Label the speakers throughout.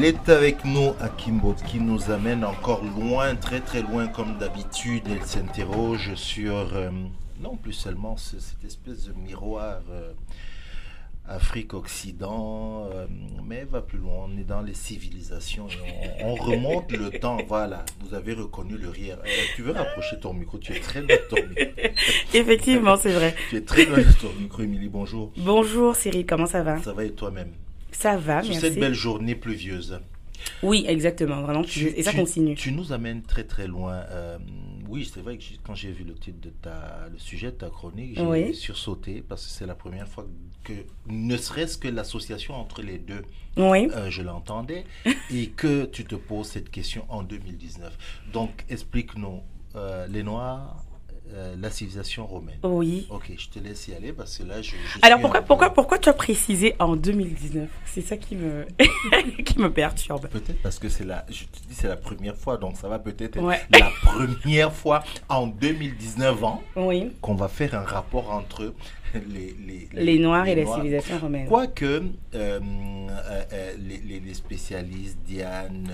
Speaker 1: Il est avec nous, Akimbo, qui nous amène encore loin, très très loin comme d'habitude. Elle s'interroge sur, euh, non plus seulement cette espèce de miroir euh, Afrique-Occident, euh, mais elle va plus loin. On est dans les civilisations et on, remonte le temps. Voilà, vous avez reconnu le rire. tu veux rapprocher ton micro? Tu es très loin de ton micro.
Speaker 2: Effectivement, c'est vrai.
Speaker 1: Tu es très loin de ton micro, Émilie. Bonjour.
Speaker 2: Bonjour, Cyril. Comment ça va?
Speaker 1: Ça va et toi-même?
Speaker 2: Ça va,
Speaker 1: Sur cette belle journée pluvieuse.
Speaker 2: Oui, exactement, vraiment. et ça continue.
Speaker 1: Tu nous amènes très très loin. Euh, oui, c'est vrai que quand j'ai vu le titre de ta, le sujet de ta chronique, j'ai sursauté parce que c'est la première fois que, ne serait-ce que l'association entre les deux,
Speaker 2: oui.
Speaker 1: Euh, je l'entendais, et que tu te poses cette question en 2019. Donc, explique-nous, euh, les Noirs euh, la civilisation romaine.
Speaker 2: Oui.
Speaker 1: Ok, je te laisse y aller parce que là, je.
Speaker 2: Alors pourquoi, pourquoi, pourquoi tu as précisé en 2019 C'est ça qui me, qui me perturbe.
Speaker 1: Peut-être parce que c'est la, je te dis, c'est la première fois, donc ça va peut-être être la première fois en 2019 ans
Speaker 2: oui.
Speaker 1: qu'on va faire un rapport entre les,
Speaker 2: les, les, Noirs et la civilisation romaine.
Speaker 1: Quoique euh, euh, euh, les, spécialistes, Diane,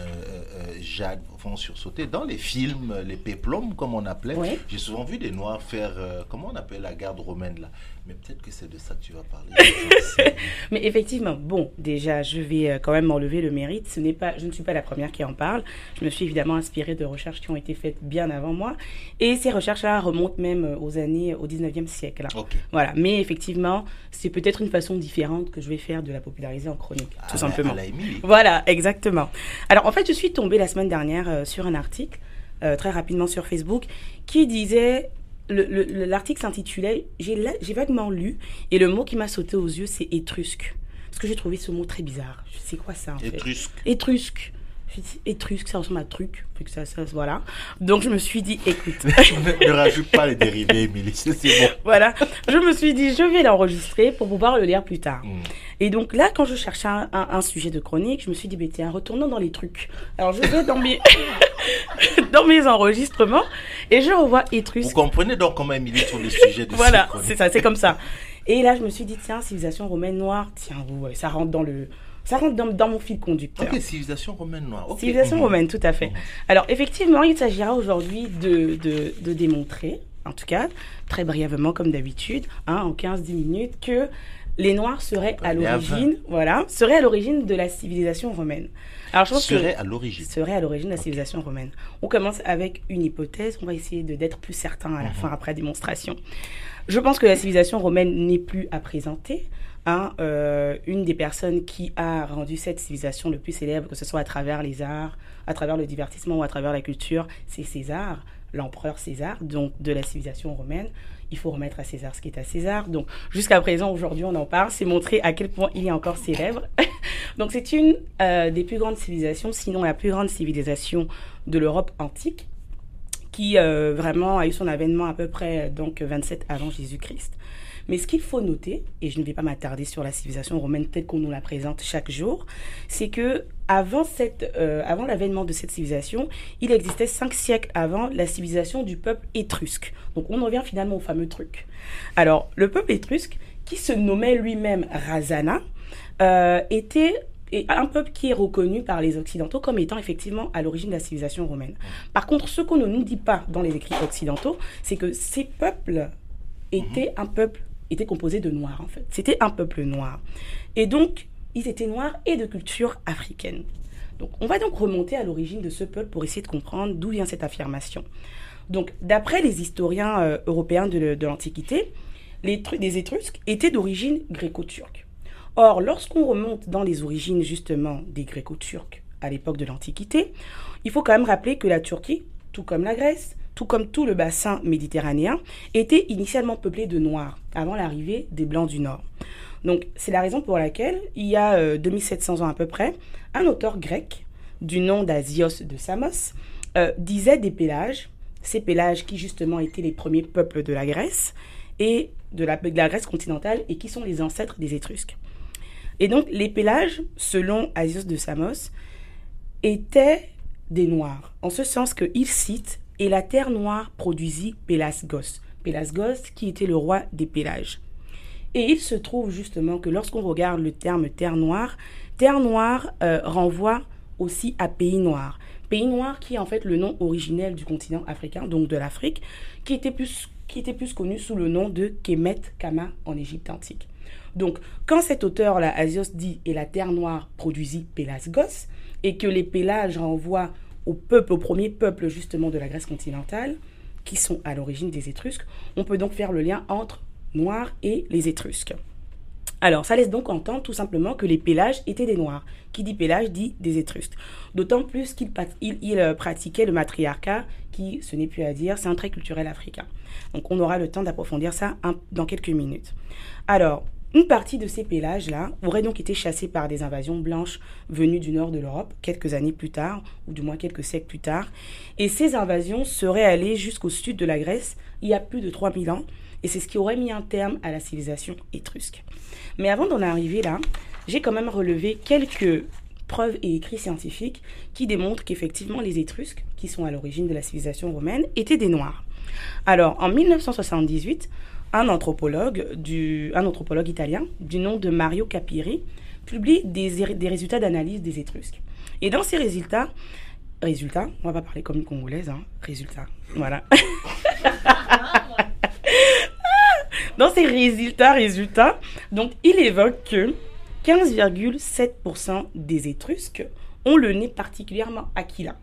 Speaker 1: Jade, vont sursauter. Dans les films, les péplums, comme on appelait, j'ai souvent vu des Noirs faire, comment on appelle la garde romaine là? Mais peut-être que c'est de ça que tu vas parler.
Speaker 2: Mais effectivement, bon, déjà, je vais euh, quand même m'enlever le mérite. Ce n'est pas, je ne suis pas la première qui en parle. Je me suis évidemment inspirée de recherches qui ont été faites bien avant moi. Et ces recherches-là remontent même euh, aux années, au 19e siècle. Voilà. Mais effectivement, c'est peut-être une façon différente que je vais faire de la populariser en chronique, tout simplement. voilà, exactement. Alors, en fait, je suis tombée la semaine dernière euh, sur un article, très rapidement sur Facebook, qui disait l'article s'intitulait, j'ai vaguement lu, et le mot qui m'a sauté aux yeux, c'est étrusque. Parce que j'ai trouvé ce mot très bizarre. Je sais quoi ça en fait?
Speaker 1: Étrusque.
Speaker 2: Étrusque. Étrusque, ça ressemble à truc. Ça, ça, voilà. Donc je me suis dit, écoute.
Speaker 1: ne rajoute pas les dérivés, Émilie, c'est bon.
Speaker 2: Voilà. Je me suis dit, je vais l'enregistrer pour pouvoir le lire plus tard. Hmm. Et donc là, quand je cherchais un, sujet de chronique, je me suis dit, bah, tiens, retournons dans les trucs. Alors je vais dans mes, dans mes enregistrements et je revois étrusque.
Speaker 1: Vous comprenez donc comment Émilie sur le sujet de
Speaker 2: Voilà, c'est ça, c'est comme ça. Et là, je me suis dit, tiens, civilisation romaine noire, tiens, ça rentre dans le ça rentre dans, mon fil conducteur.
Speaker 1: Ok, civilisation romaine noire.
Speaker 2: Civilisation mhm. romaine, tout à fait. Mhm. Alors, effectivement, il s'agira aujourd'hui de, de, de, démontrer, en tout cas, très brièvement, comme d'habitude, hein, en 15-10 minutes, que les Noirs seraient à l'origine, voilà, seraient à l'origine de la civilisation romaine.
Speaker 1: Alors, je pense serait à l'origine.
Speaker 2: Serait à l'origine de la civilisation romaine. On commence avec une hypothèse. On va essayer de d'être plus certain à la mhm. fin après la démonstration. Je pense que la civilisation romaine n'est plus à présenter. Euh, une des personnes qui a rendu cette civilisation le plus célèbre, que ce soit à travers les arts, à travers le divertissement ou à travers la culture, c'est César, l'empereur César, donc de la civilisation romaine. Il faut remettre à César ce qui est à César. Donc jusqu'à présent, aujourd'hui, on en parle. C'est montrer à quel point il est encore célèbre. donc c'est une euh, des plus grandes civilisations, sinon la plus grande civilisation de l'Europe antique, qui euh, vraiment a eu son avènement à peu près donc 27 avant Jésus-Christ. Mais ce qu'il faut noter, et je ne vais pas m'attarder sur la civilisation romaine telle qu'on nous la présente chaque jour, c'est que avant, cette, euh, avant l'avènement de cette civilisation, il existait cinq siècles avant la civilisation du peuple étrusque. Donc on en revient finalement au fameux truc. Alors le peuple étrusque, qui se nommait lui-même Razana, euh, était un peuple qui est reconnu par les Occidentaux comme étant effectivement à l'origine de la civilisation romaine. Par contre, ce qu'on ne nous dit pas dans les écrits occidentaux, c'est que ces peuples étaient un peuple était composé de noirs, en fait. C'était un peuple noir. Et donc, ils étaient noirs et de culture africaine. Donc, on va donc remonter à l'origine de ce peuple pour essayer de comprendre d'où vient cette affirmation. Donc, d'après les historiens euh, européens de, l'Antiquité, les, les Étrusques étaient d'origine gréco-turque. Or, lorsqu'on remonte dans les origines justement des gréco-turcs à l'époque de l'Antiquité, il faut quand même rappeler que la Turquie, tout comme la Grèce, tout comme tout le bassin méditerranéen, était initialement peuplé de Noirs avant l'arrivée des Blancs du Nord. Donc c'est la raison pour laquelle, il y a 2700 euh, ans à peu près, un auteur grec du nom d'Asios de Samos euh, disait des Pélages, ces Pélages qui justement étaient les premiers peuples de la Grèce et de la, de la Grèce continentale et qui sont les ancêtres des Étrusques. Et donc les Pélages, selon Asios de Samos, étaient des Noirs, en ce sens qu'il cite et la terre noire produisit Pélasgos. Pélasgos qui était le roi des Pélages. Et il se trouve justement que lorsqu'on regarde le terme terre noire, terre noire euh, renvoie aussi à Pays Noir. Pays Noir qui est en fait le nom originel du continent africain, donc de l'Afrique, qui était plus qui était plus connu sous le nom de Kemet Kama en Égypte antique. Donc, quand cet auteur-là, Asios, dit et la terre noire produisit Pélasgos, et que les pélages renvoient au peuple, au premier peuple justement de la Grèce continentale, qui sont à l'origine des Étrusques, on peut donc faire le lien entre Noirs et les Étrusques. Alors, ça laisse donc entendre tout simplement que les Pélages étaient des Noirs. Qui dit Pélage dit des Étrusques. D'autant plus qu'ils il, euh, pratiquaient le matriarcat, qui, ce n'est plus à dire, c'est un trait culturel africain. Donc, on aura le temps d'approfondir ça dans quelques minutes. Alors, une partie de ces pélages-là aurait donc été chassée par des invasions blanches venues du nord de l'Europe, quelques années plus tard, ou du moins quelques siècles plus tard. Et ces invasions seraient allées jusqu'au sud de la Grèce il y a plus de 3000 ans, et c'est ce qui aurait mis un terme à la civilisation étrusque. Mais avant d'en arriver là, j'ai quand même relevé quelques preuves et écrits scientifiques qui démontrent qu'effectivement les Étrusques, qui sont à l'origine de la civilisation romaine, étaient des Noirs. Alors, en 1978, un anthropologue, du, un anthropologue italien du nom de Mario Capiri publie des, des résultats d'analyse des Étrusques. Et dans ces résultats, résultats, on va pas parler comme une Congolaise, hein, résultats, voilà. Dans ces résultats, résultats, donc il évoque que 15,7% des Étrusques ont le nez particulièrement aquilin.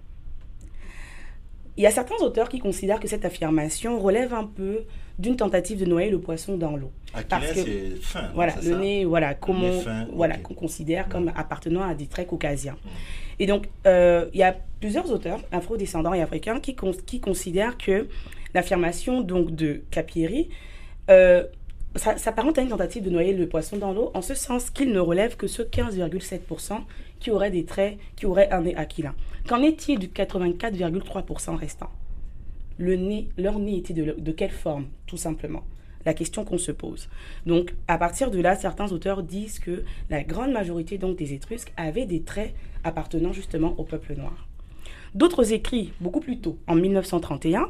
Speaker 2: Il y a certains auteurs qui considèrent que cette affirmation relève un peu d'une tentative de noyer le poisson dans l'eau.
Speaker 1: Parce que fin,
Speaker 2: voilà, le nez, voilà, comment, voilà, qu'on considère comme appartenant à des traits caucasiens. Et donc, euh, il y a plusieurs auteurs afro-descendants et africains qui, qui considèrent que l'affirmation donc de Capieri euh, ça s'apparente à une tentative de noyer le poisson dans l'eau, en ce sens qu'il ne relève que ce 15,7% qui aurait des traits, qui aurait un nez aquilin. Qu'en est-il du 84,3% restant? Leur nez était de, de quelle forme, tout simplement? La question qu'on se pose. Donc, à partir de là, certains auteurs disent que la grande majorité donc des Étrusques avaient des traits appartenant justement au peuple noir. D'autres écrits, beaucoup plus tôt, en 1931,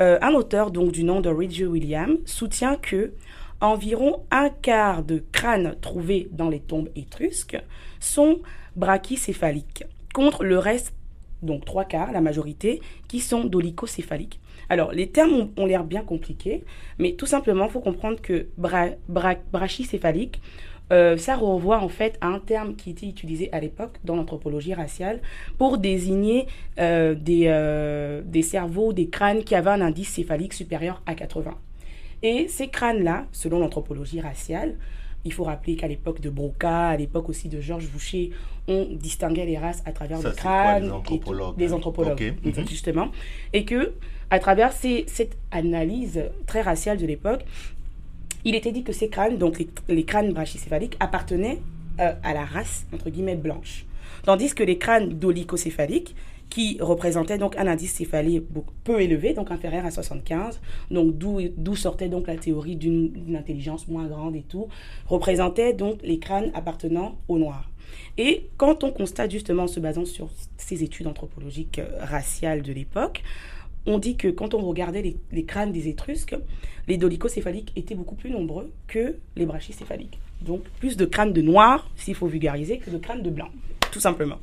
Speaker 2: euh, un auteur donc du nom de Reggie William soutient que environ un quart de crânes trouvés dans les tombes étrusques sont brachycéphaliques, contre le reste, donc trois quarts, la majorité, qui sont dolicocéphaliques. Alors, les termes ont, l'air bien compliqués, mais tout simplement, il faut comprendre que brachycéphalique, euh, ça renvoie en fait à un terme qui était utilisé à l'époque dans l'anthropologie raciale pour désigner euh, des, euh, des cerveaux, des crânes qui avaient un indice céphalique supérieur à 80. Et ces crânes-là, selon l'anthropologie raciale, il faut rappeler qu'à l'époque de Broca, à l'époque aussi de Georges Boucher, on distinguait les races à travers le crâne. des
Speaker 1: anthropologues.
Speaker 2: des anthropologues, mhm. justement. Et que, à travers cette analyse très raciale de l'époque, il était dit que ces crânes, donc les, crânes brachycéphaliques, appartenaient euh, à la race, entre guillemets, blanche. Tandis que les crânes dolicocéphaliques, qui représentaient donc un indice céphalique peu élevé, donc inférieur à 75, donc d'où sortait donc la théorie d'une intelligence moins grande et tout, représentaient donc les crânes appartenant aux Noirs. Et quand on constate justement, en se basant sur ces études anthropologiques euh, raciales de l'époque, on dit que quand on regardait les, crânes des Étrusques, les dolicocéphaliques étaient beaucoup plus nombreux que les brachycéphaliques. Donc plus de crânes de noirs, s'il faut vulgariser, que de crânes de blancs, tout simplement.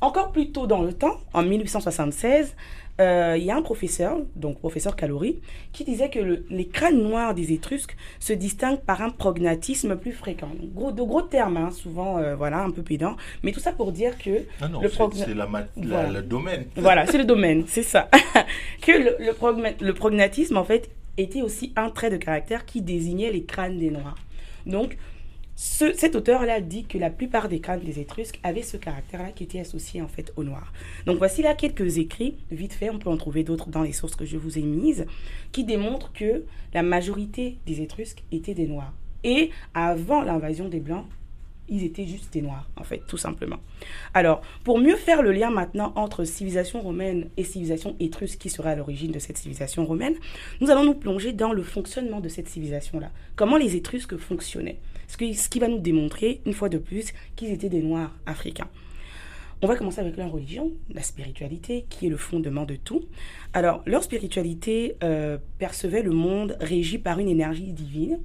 Speaker 2: Encore plus tôt dans le temps, en 1876, euh, il y a un professeur, donc professeur Calori, qui disait que les crânes noirs des Étrusques se distinguent par un prognatisme plus fréquent. gros, de gros termes, hein, souvent, euh, voilà, un peu pédant, mais tout ça pour dire que
Speaker 1: ah non, c'est le domaine.
Speaker 2: Voilà, c'est le domaine, c'est ça. que le, le prognatisme, en fait, était aussi un trait de caractère qui désignait les crânes des Noirs. Donc, cet auteur-là dit que la plupart des crânes des Étrusques avaient ce caractère-là qui était associé en fait au noir. Donc voici là quelques écrits, vite fait, on peut en trouver d'autres dans les sources que je vous ai mises, qui démontrent que la majorité des Étrusques étaient des noirs. Et avant l'invasion des Blancs, ils étaient juste des noirs, en fait, tout simplement. Alors, pour mieux faire le lien maintenant entre civilisation romaine et civilisation étrusque, qui serait à l'origine de cette civilisation romaine, nous allons nous plonger dans le fonctionnement de cette civilisation-là. Comment les Étrusques fonctionnaient. Ce qui, va nous démontrer, une fois de plus, qu'ils étaient des noirs africains. On va commencer avec leur religion, la spiritualité, qui est le fondement de tout. Alors, leur spiritualité euh, percevait le monde régi par une énergie divine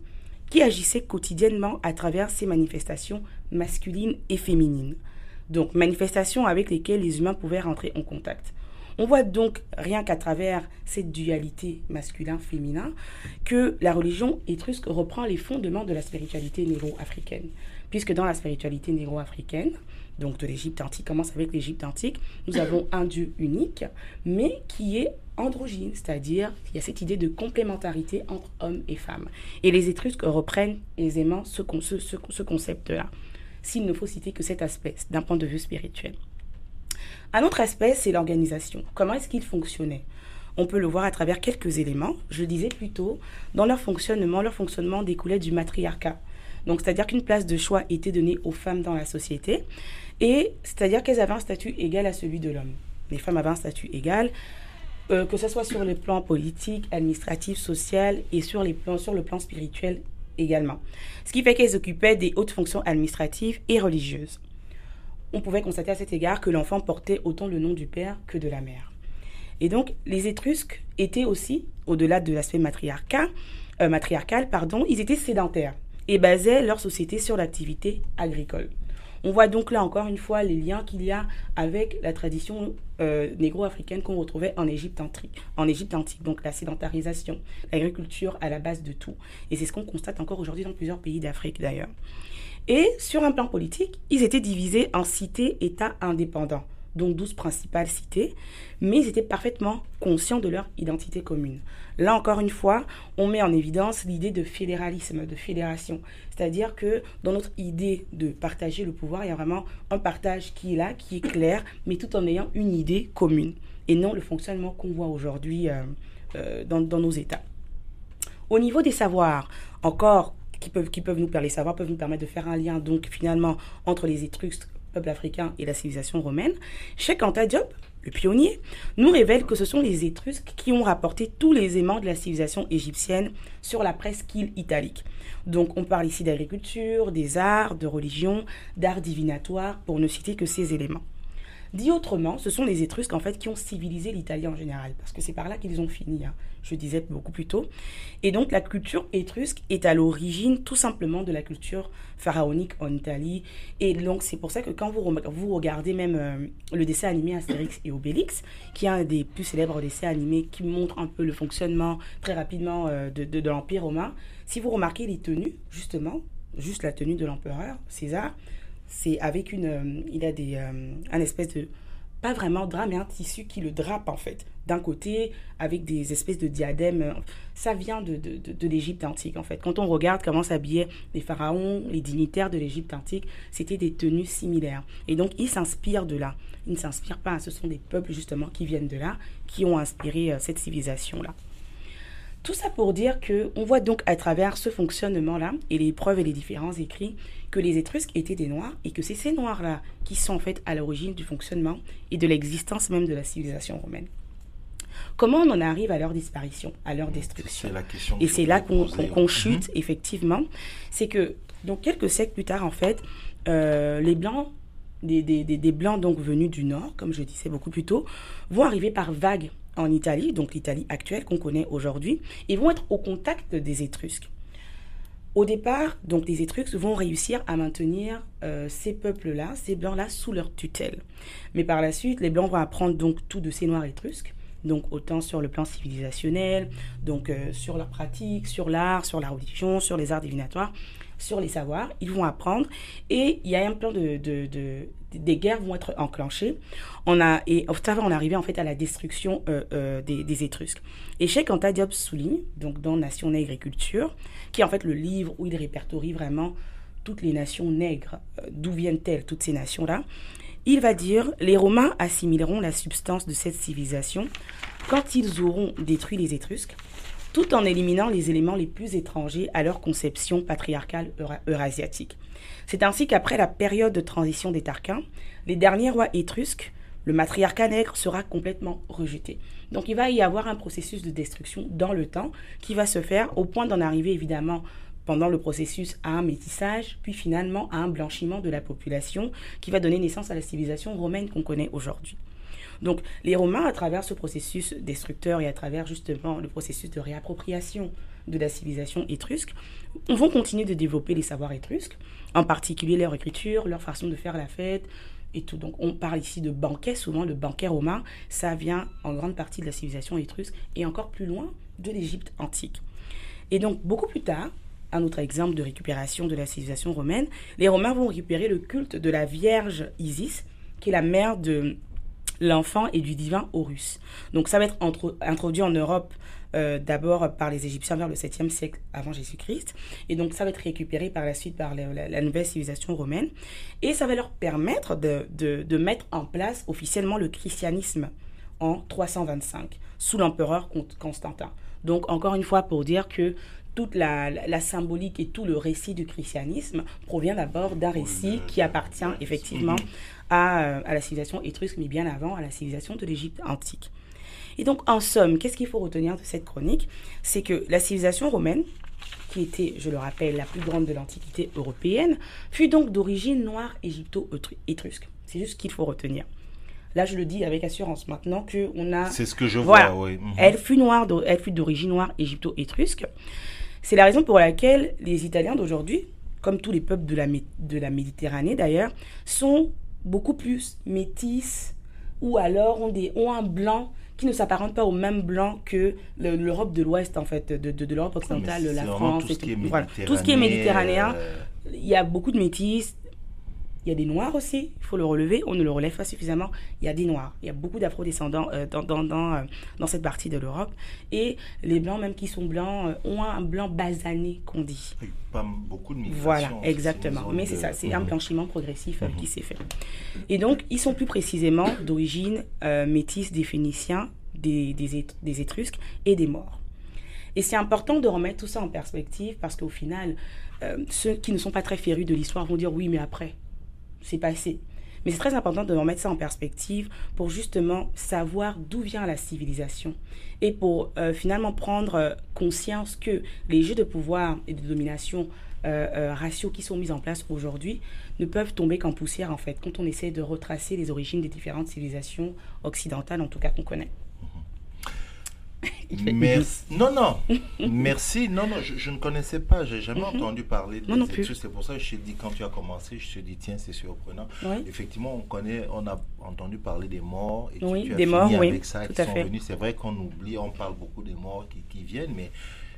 Speaker 2: qui agissait quotidiennement à travers ces manifestations masculines et féminines. donc manifestations avec lesquelles les humains pouvaient rentrer en contact. On voit donc, rien qu'à travers cette dualité masculin-féminin, que la religion étrusque reprend les fondements de la spiritualité négro-africaine. Puisque dans la spiritualité négro-africaine, donc de l'Égypte antique, commence avec l'Égypte antique, nous avons un Dieu unique, mais qui est androgyne, c'est-à-dire qu'il y a cette idée de complémentarité entre hommes et femmes. Et les Étrusques reprennent aisément ce concept-là, s'il ne faut citer que cet aspect d'un point de vue spirituel. Un autre aspect, c'est l'organisation. Comment est-ce qu'ils fonctionnaient? On peut le voir à travers quelques éléments. Je disais plutôt, dans leur fonctionnement, leur fonctionnement découlait du matriarcat. Donc, c'est-à-dire qu'une place de choix était donnée aux femmes dans la société, et c'est-à-dire qu'elles avaient un statut égal à celui de l'homme. Les femmes avaient un statut égal, euh, que ce soit sur le plan politique, administratif, social, et sur, sur le plan spirituel également. Ce qui fait qu'elles occupaient des hautes fonctions administratives et religieuses on pouvait constater à cet égard que l'enfant portait autant le nom du père que de la mère. Et donc, les Étrusques étaient aussi, au-delà de l'aspect matriarcal, euh, matriarcal, pardon, ils étaient sédentaires et basaient leur société sur l'activité agricole. On voit donc là encore une fois les liens qu'il y a avec la tradition euh, négro-africaine qu'on retrouvait en Égypte antique. En Égypte antique, donc la sédentarisation, l'agriculture à la base de tout. Et c'est ce qu'on constate encore aujourd'hui dans plusieurs pays d'Afrique d'ailleurs. Et sur un plan politique, ils étaient divisés en cités-États indépendants, donc 12 principales cités, mais ils étaient parfaitement conscients de leur identité commune. Là encore une fois, on met en évidence l'idée de fédéralisme, de fédération. C'est-à-dire que dans notre idée de partager le pouvoir, il y a vraiment un partage qui est là, qui est clair, mais tout en ayant une idée commune, et non le fonctionnement qu'on voit aujourd'hui euh, euh, dans nos États. Au niveau des savoirs, encore qui peuvent, nous permettre, peuvent nous permettre de faire un lien donc finalement entre les Étrusques, peuple africain, et la civilisation romaine. Cheikh Anta Diop, le pionnier, nous révèle que ce sont les Étrusques qui ont rapporté tous les aimants de la civilisation égyptienne sur la presqu'île italique. Donc on parle ici d'agriculture, des arts, de religion, d'art divinatoire, pour ne citer que ces éléments. Dit autrement, ce sont les Étrusques en fait qui ont civilisé l'Italie en général, parce que c'est par là qu'ils ont fini, hein, je disais beaucoup plus tôt. Et donc la culture étrusque est à l'origine tout simplement de la culture pharaonique en Italie. Et donc c'est pour ça que quand vous, vous regardez même euh, le dessin animé Astérix et Obélix, qui est un des plus célèbres dessins animés qui montre un peu le fonctionnement très rapidement euh, de, de l'Empire romain, si vous remarquez les tenues, justement, juste la tenue de l'empereur César, c'est avec une. Euh, il a des, euh, un espèce de. Pas vraiment drap, mais un tissu qui le drape en fait. D'un côté, avec des espèces de diadèmes. Euh, ça vient de, de, de, l'Égypte antique en fait. Quand on regarde comment s'habillaient les pharaons, les dignitaires de l'Égypte antique, c'était des tenues similaires. Et donc, ils s'inspirent de là. Ils ne s'inspirent pas. Ce sont des peuples justement qui viennent de là, qui ont inspiré cette civilisation-là. Tout ça pour dire que on voit donc à travers ce fonctionnement-là et les preuves et les différents écrits que les Étrusques étaient des Noirs et que c'est ces Noirs-là qui sont en fait à l'origine du fonctionnement et de l'existence même de la civilisation romaine. Comment on en arrive à leur disparition, à leur destruction?
Speaker 1: la question
Speaker 2: Et c'est là qu'on chute, mhm. effectivement. C'est que, donc, quelques siècles plus tard, en fait, euh, les Blancs, des, des, des, Blancs donc venus du Nord, comme je disais beaucoup plus tôt, vont arriver par vagues en Italie, donc l'Italie actuelle qu'on connaît aujourd'hui, et vont être au contact des Étrusques. Au départ, donc les Étrusques vont réussir à maintenir euh, ces peuples-là, ces blancs-là, sous leur tutelle. Mais par la suite, les blancs vont apprendre donc tout de ces noirs étrusques, donc autant sur le plan civilisationnel, donc euh, sur leurs pratiques, sur l'art, sur la religion, sur les arts divinatoires, sur les savoirs. Ils vont apprendre et il y a un plan de, des guerres vont être enclenchées. On a, et ça va en fait à la destruction euh, euh, des, Étrusques. Et Cheikh Anta souligne, donc dans Nation et Agriculture, qui est en fait le livre où il répertorie vraiment toutes les nations nègres, d'où viennent-elles toutes ces nations-là. Il va dire les Romains assimileront la substance de cette civilisation quand ils auront détruit les Étrusques, tout en éliminant les éléments les plus étrangers à leur conception patriarcale eurasiatique. C'est ainsi qu'après la période de transition des Tarquins, les derniers rois étrusques, le matriarcat nègre sera complètement rejeté. Donc il va y avoir un processus de destruction dans le temps qui va se faire au point d'en arriver évidemment pendant le processus à un métissage, puis finalement à un blanchiment de la population qui va donner naissance à la civilisation romaine qu'on connaît aujourd'hui. Donc les Romains, à travers ce processus destructeur et à travers justement le processus de réappropriation de la civilisation étrusque, vont continuer de développer les savoirs étrusques, en particulier leur écriture, leur façon de faire la fête, et tout. Donc on parle ici de banquet, souvent le banquet romain, ça vient en grande partie de la civilisation étrusque et encore plus loin de l'Égypte antique. Et donc beaucoup plus tard, un autre exemple de récupération de la civilisation romaine, les Romains vont récupérer le culte de la Vierge Isis, qui est la mère de l'enfant et du divin Horus. Donc ça va être introduit en Europe euh, d'abord par les Égyptiens vers le 7e siècle avant Jésus-Christ. Et donc ça va être récupéré par la suite par la, nouvelle civilisation romaine. Et ça va leur permettre de, de, mettre en place officiellement le christianisme en 325 sous l'empereur Constantin. Donc encore une fois pour dire que toute la, la, symbolique et tout le récit du christianisme provient d'abord d'un récit qui appartient effectivement à, euh, à, la civilisation étrusque, mais bien avant à la civilisation de l'Égypte antique. Et donc, en somme, qu'est-ce qu'il faut retenir de cette chronique? C'est que la civilisation romaine, qui était, je le rappelle, la plus grande de l'Antiquité européenne, fut donc d'origine noire égypto-étrusque. C'est juste ce qu'il faut retenir. Là, je le dis avec assurance maintenant que on a.
Speaker 1: C'est ce que je vois, oui. Mhm.
Speaker 2: Elle fut noire, elle fut d'origine noire égypto-étrusque. C'est la raison pour laquelle les Italiens d'aujourd'hui, comme tous les peuples de la, de la Méditerranée d'ailleurs, sont beaucoup plus métis ou alors ont, des, ont un blanc qui ne s'apparente pas au même blanc que l'Europe de l'Ouest, en fait, de, de, l'Europe occidentale, la France.
Speaker 1: Tout, ce
Speaker 2: tout, voilà. tout ce qui est méditerranéen. Euh, il y a beaucoup de métis, il y a des noirs aussi, il faut le relever, on ne le relève pas suffisamment. Il y a des noirs, il y a beaucoup d'afro-descendants euh, dans, dans, dans, euh, dans, cette partie de l'Europe. Et les blancs, même qui sont blancs, euh, ont un blanc basané, qu'on dit.
Speaker 1: Pas beaucoup de migration.
Speaker 2: Voilà, exactement. Mais c'est ça, c'est un mhm. blanchiment progressif mhm. qui s'est fait. Et donc, ils sont plus précisément d'origine métisse des Phéniciens, des, des, des Étrusques et des Morts. Et c'est important de remettre tout ça en perspective parce qu'au final, ceux qui ne sont pas très férus de l'histoire vont dire oui, mais après, c'est passé. Mais c'est très important de remettre ça en perspective pour justement savoir d'où vient la civilisation et pour euh, finalement prendre euh, conscience que les jeux de pouvoir et de domination euh, ratios qui sont mis en place aujourd'hui ne peuvent tomber qu'en poussière en fait quand on essaie de retracer les origines des différentes civilisations occidentales en tout cas qu'on connaît.
Speaker 1: Merci. Non, non. Merci. Non, non, je, ne connaissais pas. J'ai jamais mhm. entendu parler de
Speaker 2: non, plus.
Speaker 1: C'est pour ça que je t'ai dit, quand tu as commencé, je te dis, tiens, c'est surprenant. Effectivement, on connaît, on a entendu parler des morts. Et
Speaker 2: oui,
Speaker 1: tu, as
Speaker 2: des morts, oui.
Speaker 1: avec ça, qui sont venus. C'est vrai qu'on oublie, on parle beaucoup des morts qui, qui viennent, mais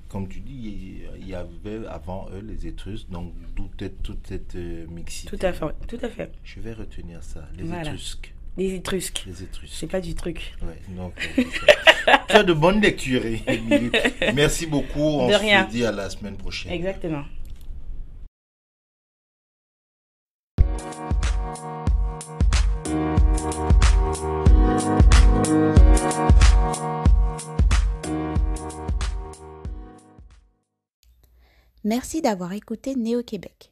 Speaker 1: comme tu dis, il y avait avant eux les Étrusques, donc toute cette euh, mixité.
Speaker 2: Tout à fait, tout à fait.
Speaker 1: Je vais retenir ça, les Étrusques.
Speaker 2: Les Étrusques.
Speaker 1: Les Étrusques.
Speaker 2: C'est pas du truc.
Speaker 1: Ouais, non. tu as de bonnes lectures, Merci beaucoup. On se dit à la semaine prochaine.
Speaker 2: Exactement.
Speaker 3: Merci d'avoir écouté Néo-Québec.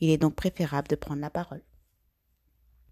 Speaker 3: Il est donc préférable de prendre la parole.